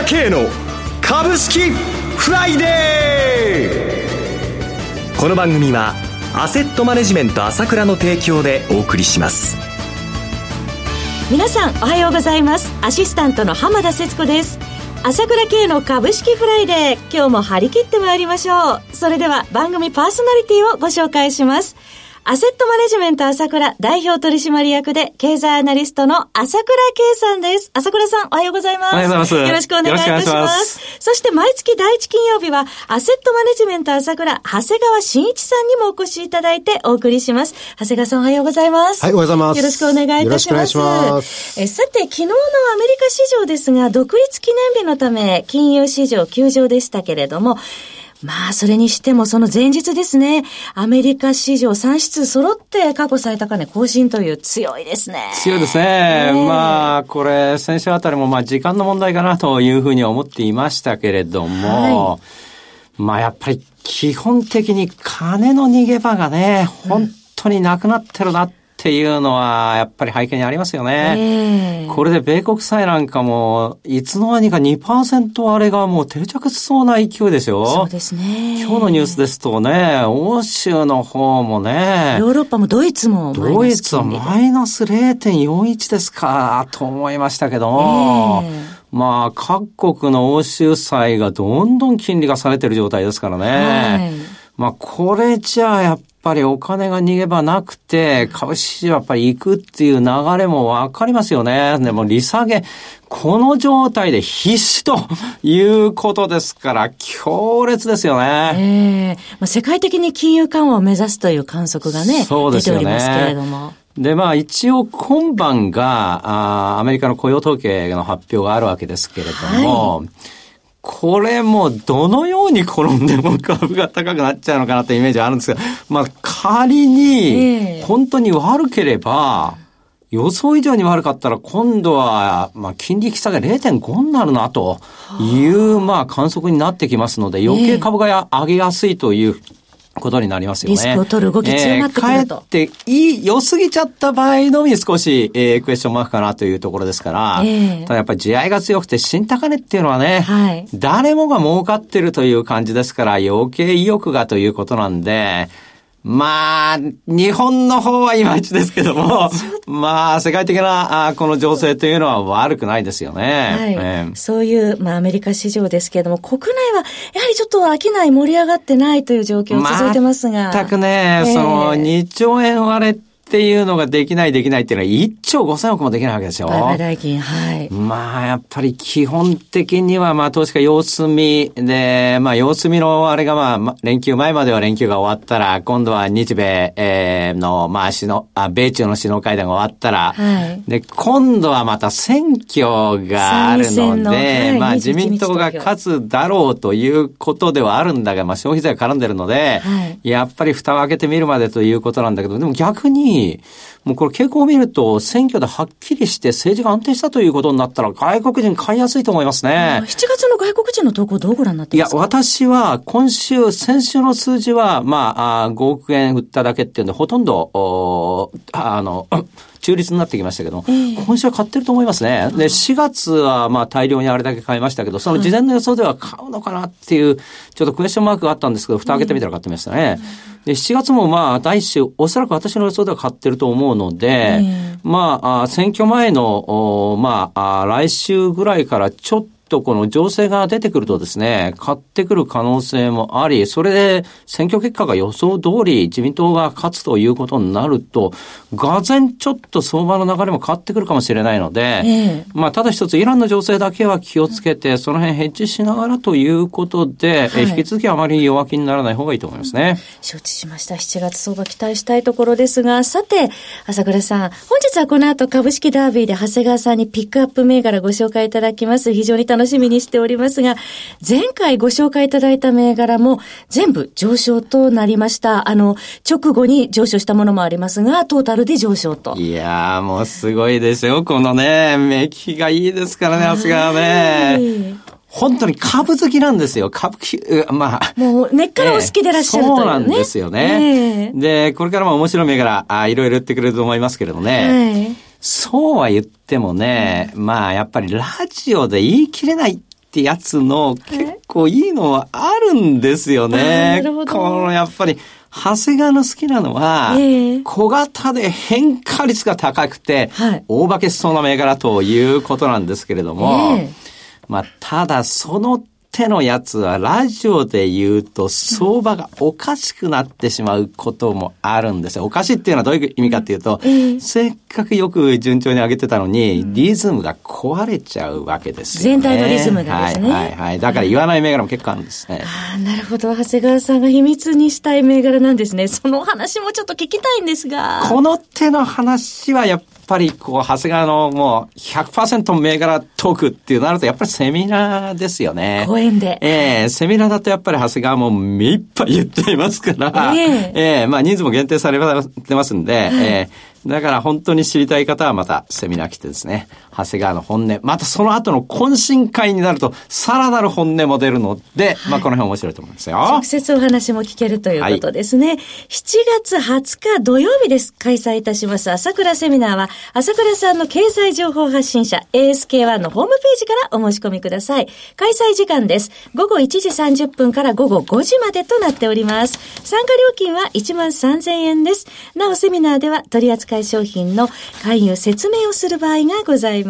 倉慶の株式フライデー。この番組はアセットマネジメント朝倉の提供でお送りします。皆さんおはようございます。アシスタントの浜田節子です。朝倉慶の株式フライデー。今日も張り切ってまいりましょう。それでは番組パーソナリティをご紹介します。アセットマネジメント朝倉代表取締役で経済アナリストの朝倉慶さんです。朝倉さんおはようございます。おはようございます。よろしくお願いいたします。そして毎月第一金曜日はアセットマネジメント朝倉長谷川慎一さんにもお越しいただいてお送りします。長谷川さんおはようございます。はい、おはようございます。よろしくお願いいたします。ますえさて、昨日のアメリカ市場ですが、独立記念日のため金融市場休場でしたけれども、まあ、それにしてもその前日ですね、アメリカ市場3指数揃って過去最高値更新という強いですね。強いですね。まあ、これ、先週あたりもまあ時間の問題かなというふうに思っていましたけれども、はい、まあ、やっぱり基本的に金の逃げ場がね、本当になくなってるなっっていうのは、やっぱり背景にありますよね。えー、これで米国債なんかも、いつの間にか2%割れがもう定着しそうな勢いですよ。そうですね。今日のニュースですとね、欧州の方もね、ヨーロッパもドイツもドイツはマイナス0.41ですか、と思いましたけども、えー、まあ、各国の欧州債がどんどん金利がされてる状態ですからね。はいまあ、これじゃあやっぱりお金が逃げ場なくて、株式市場やっぱり行くっていう流れもわかりますよね。でも利下げ、この状態で必死ということですから、強烈ですよね。ええー、まあ、世界的に金融緩和を目指すという観測がね、そうですよね出ておりますけれども。で、まあ一応今晩があアメリカの雇用統計の発表があるわけですけれども、はいこれもどのように転んでも株が高くなっちゃうのかなってイメージはあるんですが、まあ仮に本当に悪ければ、予想以上に悪かったら今度は、まあ、金利引き下げ0.5になるなという、まあ、観測になってきますので、余計株が上げやすいということになりますよね。リスクを取る動き強まってくると。えー、かえっていい、良すぎちゃった場合のみ少し、えー、クエスチョンマークかなというところですから、えー、ただやっぱり地合いが強くて新高値っていうのはね、はい、誰もが儲かってるという感じですから余計意欲がということなんで、まあ、日本の方はいまいちですけども、まあ、世界的なあこの情勢というのは悪くないですよね。はい、えー、そういう、まあ、アメリカ市場ですけれども、国内はやはりちょっと商い盛り上がってないという状況続いてますが。全くね、えー、その2兆円割れっていうのができないできないっていうのは1兆5000億もできないわけですよ。売買代金、はい。まあ、やっぱり基本的には、まあ、投資家様子見で、まあ、様子見のあれがまあ、連休前までは連休が終わったら、今度は日米、えー、の、まあ、首脳、あ、米中の首脳会談が終わったら、はい、で、今度はまた選挙があるので、はい、まあ、自民党が勝つだろうということではあるんだが、まあ、消費税が絡んでるので、はい、やっぱり蓋を開けてみるまでということなんだけど、でも逆に、もうこれ傾向を見ると、選挙ではっきりして政治が安定したということになったら、外国人買いやすいと思いますね。7月の外国人の投稿どうご覧になってますか？いや、私は今週、先週の数字は、まあ、あ5億円売っただけっていうんで、ほとんど、おあの、中立になってきましたけど、えー、今週は買ってると思いますね。で、4月はまあ大量にあれだけ買いましたけど、その事前の予想では買うのかなっていう、ちょっとクエスチョンマークがあったんですけど、蓋開けてみたら買ってましたね。で、7月もまあ、第一週、おそらく私の予想では買ってると思うので、まあ、選挙前の、まあ、来週ぐらいからちょっととこの情勢が出てくるとですね、買ってくる可能性もあり、それで選挙結果が予想通り自民党が勝つということになると、がぜんちょっと相場の流れも変わってくるかもしれないので、えまあ、ただ一つイランの情勢だけは気をつけて、その辺ヘッジしながらということで、はい、引き続きあまり弱気にならない方がいいと思いますね。承知しました。7月相場期待したいところですが、さて、朝倉さん、本日はこの後株式ダービーで長谷川さんにピックアップ銘柄ご紹介いただきます。非常に楽楽しみにしておりますが、前回ご紹介いただいた銘柄も全部上昇となりました。あの、直後に上昇したものもありますが、トータルで上昇と。いやー、もうすごいですよ。このね、目利きがいいですからね、さすがね。本当に株好きなんですよ。株、まあ。もう根っからお好きでらっしゃるという、ね、そうなんですよね。えー、で、これからも面白い銘柄、あいろいろ言ってくれると思いますけれどね。はいそうは言ってもね、まあやっぱりラジオで言い切れないっってやつの結構いいのはあるんですよね。このやっぱり、長谷川の好きなのは、小型で変化率が高くて、大化けしそうな銘柄ということなんですけれども、まあ、ただその手のやつはラジオで言うと相場がおかしくなってしまうこともあるんですよ。おかしいっていうのはどういう意味かっていうと、せっかくよく順調に上げてたのに、リズムが壊れちゃうわけですよね。全体のリズムがですね。はいはいはい。だから言わない銘柄も結構あるんですね。ああ、なるほど。長谷川さんが秘密にしたい銘柄なんですね。その話もちょっと聞きたいんですが。この手の話はやっぱり、こう、長谷川のもう100%銘柄トークっていうなると、やっぱりセミナーですよね。講演で。ええー、セミナーだとやっぱり長谷川も目いっぱい言っていますから、ええ。ー、えー、まあ人数も限定されてますんで、はい、え。ーだから本当に知りたい方はまたセミナー来てですね、長谷川の本音、またその後の懇親会になると、さらなる本音も出るので、はい、まあこの辺面白いと思うんですよ。直接お話も聞けるということですね。はい、7月20日土曜日です。開催いたします朝倉セミナーは、朝倉さんの経済情報発信者 ASK1 のホームページからお申し込みください。開催時間です。午後1時30分から午後5時までとなっております。参加料金は1万3000円です。なおセミナーでは取り扱扱い商品の勧誘説明をする場合がございます。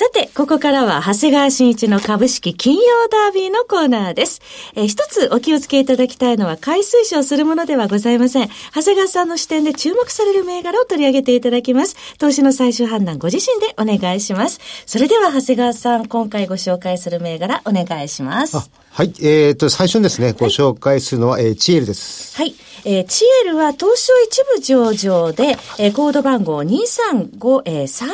さて、ここからは、長谷川新一の株式金曜ダービーのコーナーです。えー、一つお気をつけいただきたいのは、買い推奨するものではございません。長谷川さんの視点で注目される銘柄を取り上げていただきます。投資の最終判断、ご自身でお願いします。それでは、長谷川さん、今回ご紹介する銘柄、お願いします。はい。えっ、ー、と、最初にですね、ご紹介するのは、はい、えー、チエルです。はい。えー、チエルは東証一部上場で、えー、コード番号235、えー、3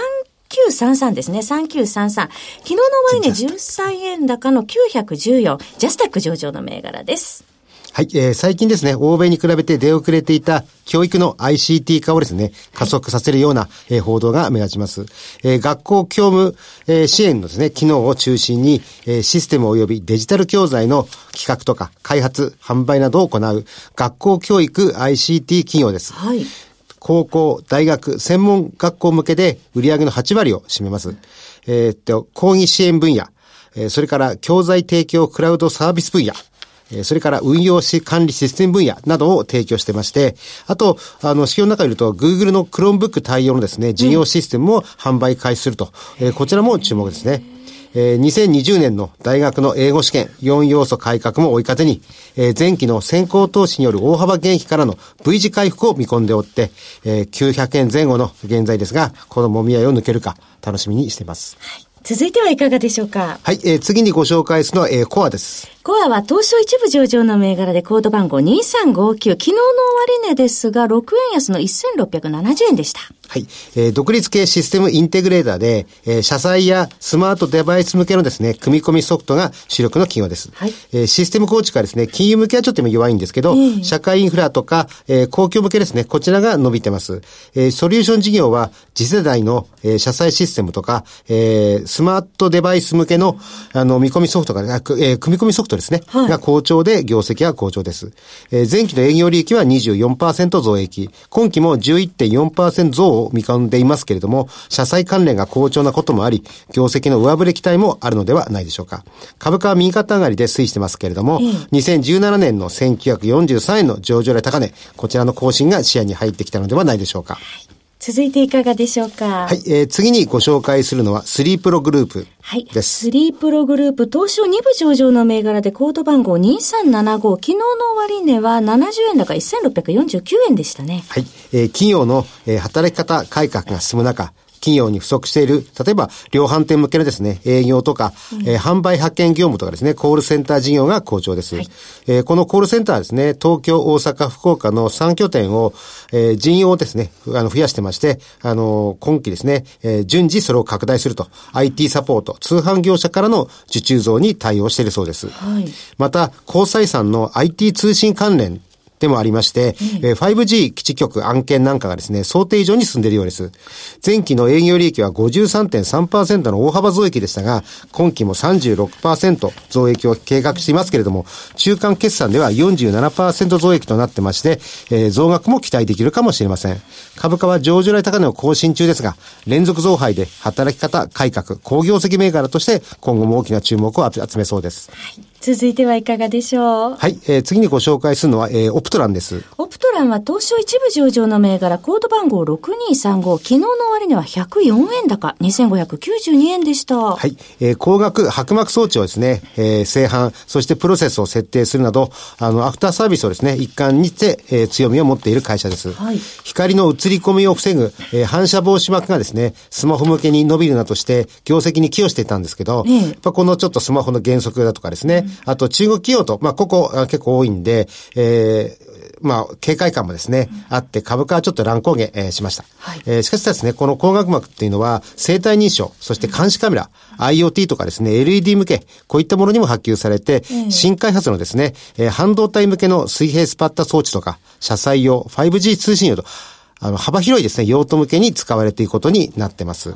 3933ですね。3933。昨日の終値13円高の914。ジャスタック上場の銘柄です。はい、えー、最近ですね、欧米に比べて出遅れていた教育の ICT 化をですね、加速させるような、えー、報道が目立ちます。えー、学校教務、えー、支援のですね、機能を中心に、えー、システム及びデジタル教材の企画とか開発、販売などを行う学校教育 ICT 企業です。はい。高校、大学、専門学校向けで売上の8割を占めます。えー、っと、講義支援分野、えー、それから教材提供クラウドサービス分野、えそれから運用し管理システム分野などを提供してまして、あと、あの、資料の中にいると、Google の Chromebook 対応のですね、事業システムも販売開始すると、えー、こちらも注目ですね。えー、2020年の大学の英語試験4要素改革も追い風に、えー、前期の先行投資による大幅減費からの V 字回復を見込んでおって、えー、900円前後の現在ですが、この揉み合いを抜けるか楽しみにしています。はい、続いてはいかがでしょうか？はい、えー、次にご紹介するのは、えー、コアです。コアは東証一部上場の銘柄でコード番号2359。昨日の終値ですが、6円安の1670円でした。はい。えー、独立系システムインテグレーターで、えー、車載やスマートデバイス向けのですね、組み込みソフトが主力の企業です。はい。えー、システム構築はですね、金融向けはちょっと弱いんですけど、えー、社会インフラとか、えー、公共向けですね、こちらが伸びてます。えー、ソリューション事業は、次世代の、えー、車載システムとか、えー、スマートデバイス向けの、あの、見込みソフトが、えー、組み込みソフトですね。はい。が好調で、業績は好調です。えー、前期の営業利益は24%増益。今期も11.4%増を見込んでいますけれども、社債関連が好調なこともあり、業績の上振れ期待もあるのではないでしょうか。株価は右肩上がりで推移してますけれども、2017年の1943円の上場来高値、こちらの更新が視野に入ってきたのではないでしょうか。続いていかがでしょうか？はい、えー、次にご紹介するのは、スリープログループです。スリープログループ、東証2部上場の銘柄でコード番号2375、昨日の終値は70円高1649円でしたね。はい、えー、企業の、えー、働き方改革が進む中、企業に不足している、例えば量販店向けのですね、営業とか、うん、えー、販売発見業務とかですね、コールセンター事業が好調です。はい、えー、このコールセンターですね、東京、大阪、福岡の3拠点を、えー、人員をですね、あの、増やしてまして、あの、今期ですね、えー、順次それを拡大すると、IT サポート、通販業者からの受注増に対応しているそうです。はい、また、交際産の IT 通信関連でもありまして、うん、5G 基地局案件なんかがですね、想定以上に進んでいるようです。前期の営業利益は53.3%の大幅増益でしたが、今期も36%増益を計画していますけれども、中間決算では47%増益となってまして、えー、増額も期待できるかもしれません。株価は上場来高値を更新中ですが、連続増配で働き方改革、工業績銘柄として今後も大きな注目を集めそうです。はい続いてはいかがでしょう？はい、えー、次にご紹介するのは、えー、オプトランです。オプトランは東証一部上場の銘柄、コード番号6235、昨日の終値は104円高、2592円でした。はい、えー、光学白膜装置をですね、えー、製版、そしてプロセスを設定するなど、あの、アフターサービスをですね、一貫にして、えー、強みを持っている会社です。はい、光の映り込みを防ぐ、えー、反射防止膜がですね、スマホ向けに伸びるなどして、業績に寄与していたんですけど、えー、やっぱこのちょっとスマホの原則だとかですね、うんあと中国企業と、まあ、ここ結構多いんで、えー、まあ、警戒感もですね、うん、あって、株価はちょっと乱高下、えー、しました。はい、えー、しかしですね、この光学膜っていうのは、生体認証、そして監視カメラ、うん、IoT とかですね、LED 向け、こういったものにも波及されて、うん、新開発のですね、えー、半導体向けの水平スパッタ装置とか、車載用、5G 通信用と、あの、幅広いですね、用途向けに使われていくことになってます。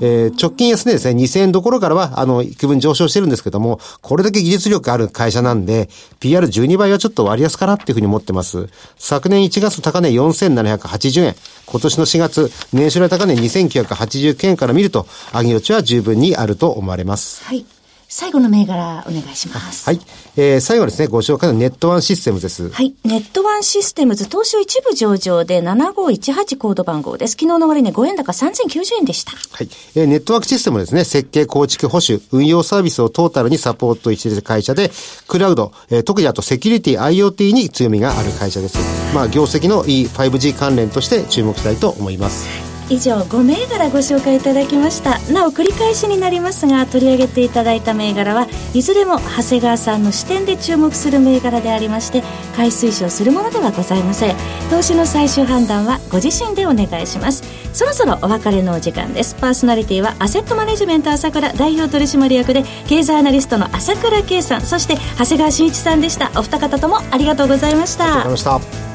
えー、直近安値ですね、2000円どころからは、あの、幾分上昇してるんですけども、これだけ技術力ある会社なんで、PR12 倍はちょっと割安かなっていうふうに思ってます。昨年1月高値4780円、今年の4月、年初来高値2989円から見ると、上げ余地は十分にあると思われます。はい。最後の銘柄お願いします。はい。えー、最後ですね、ご紹介のネットワンシステムです。はい。ネットワンシステムズ、東証一部上場で7518コード番号です。昨日の終値5円高3090円でした。はい。えー、ネットワークシステムですね、設計、構築、保守、運用サービスをトータルにサポートしている会社で、クラウド、えー、特にあとセキュリティ、IoT に強みがある会社です。まあ、業績のいい 5G 関連として注目したいと思います。以上5銘柄ご紹介いただきました。なお繰り返しになりますが取り上げていただいた銘柄はいずれも長谷川さんの視点で注目する銘柄でありまして買い推奨するものではございません。投資の最終判断はご自身でお願いします。そろそろお別れのお時間です。パーソナリティはアセットマネジメント朝倉代表取締役で経済アナリストの朝倉圭さんそして長谷川慎一さんでした。お二方ともありがとうございました。ありがとうございました。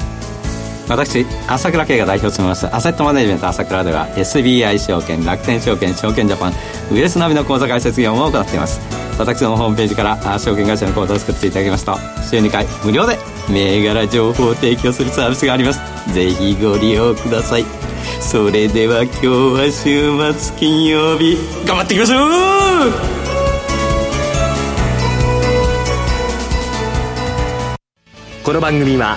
私朝倉慶が代表を務めますアセットマネジメント朝倉では SBI 証券楽天証券証券ジャパンウエルスナビの口座開設業務を行っています。私のホームページから証券会社の口座を作っていただきますと週2回無料で銘柄情報を提供するサービスがあります。ぜひご利用ください。それでは今日は週末金曜日頑張っていきましょう!この番組は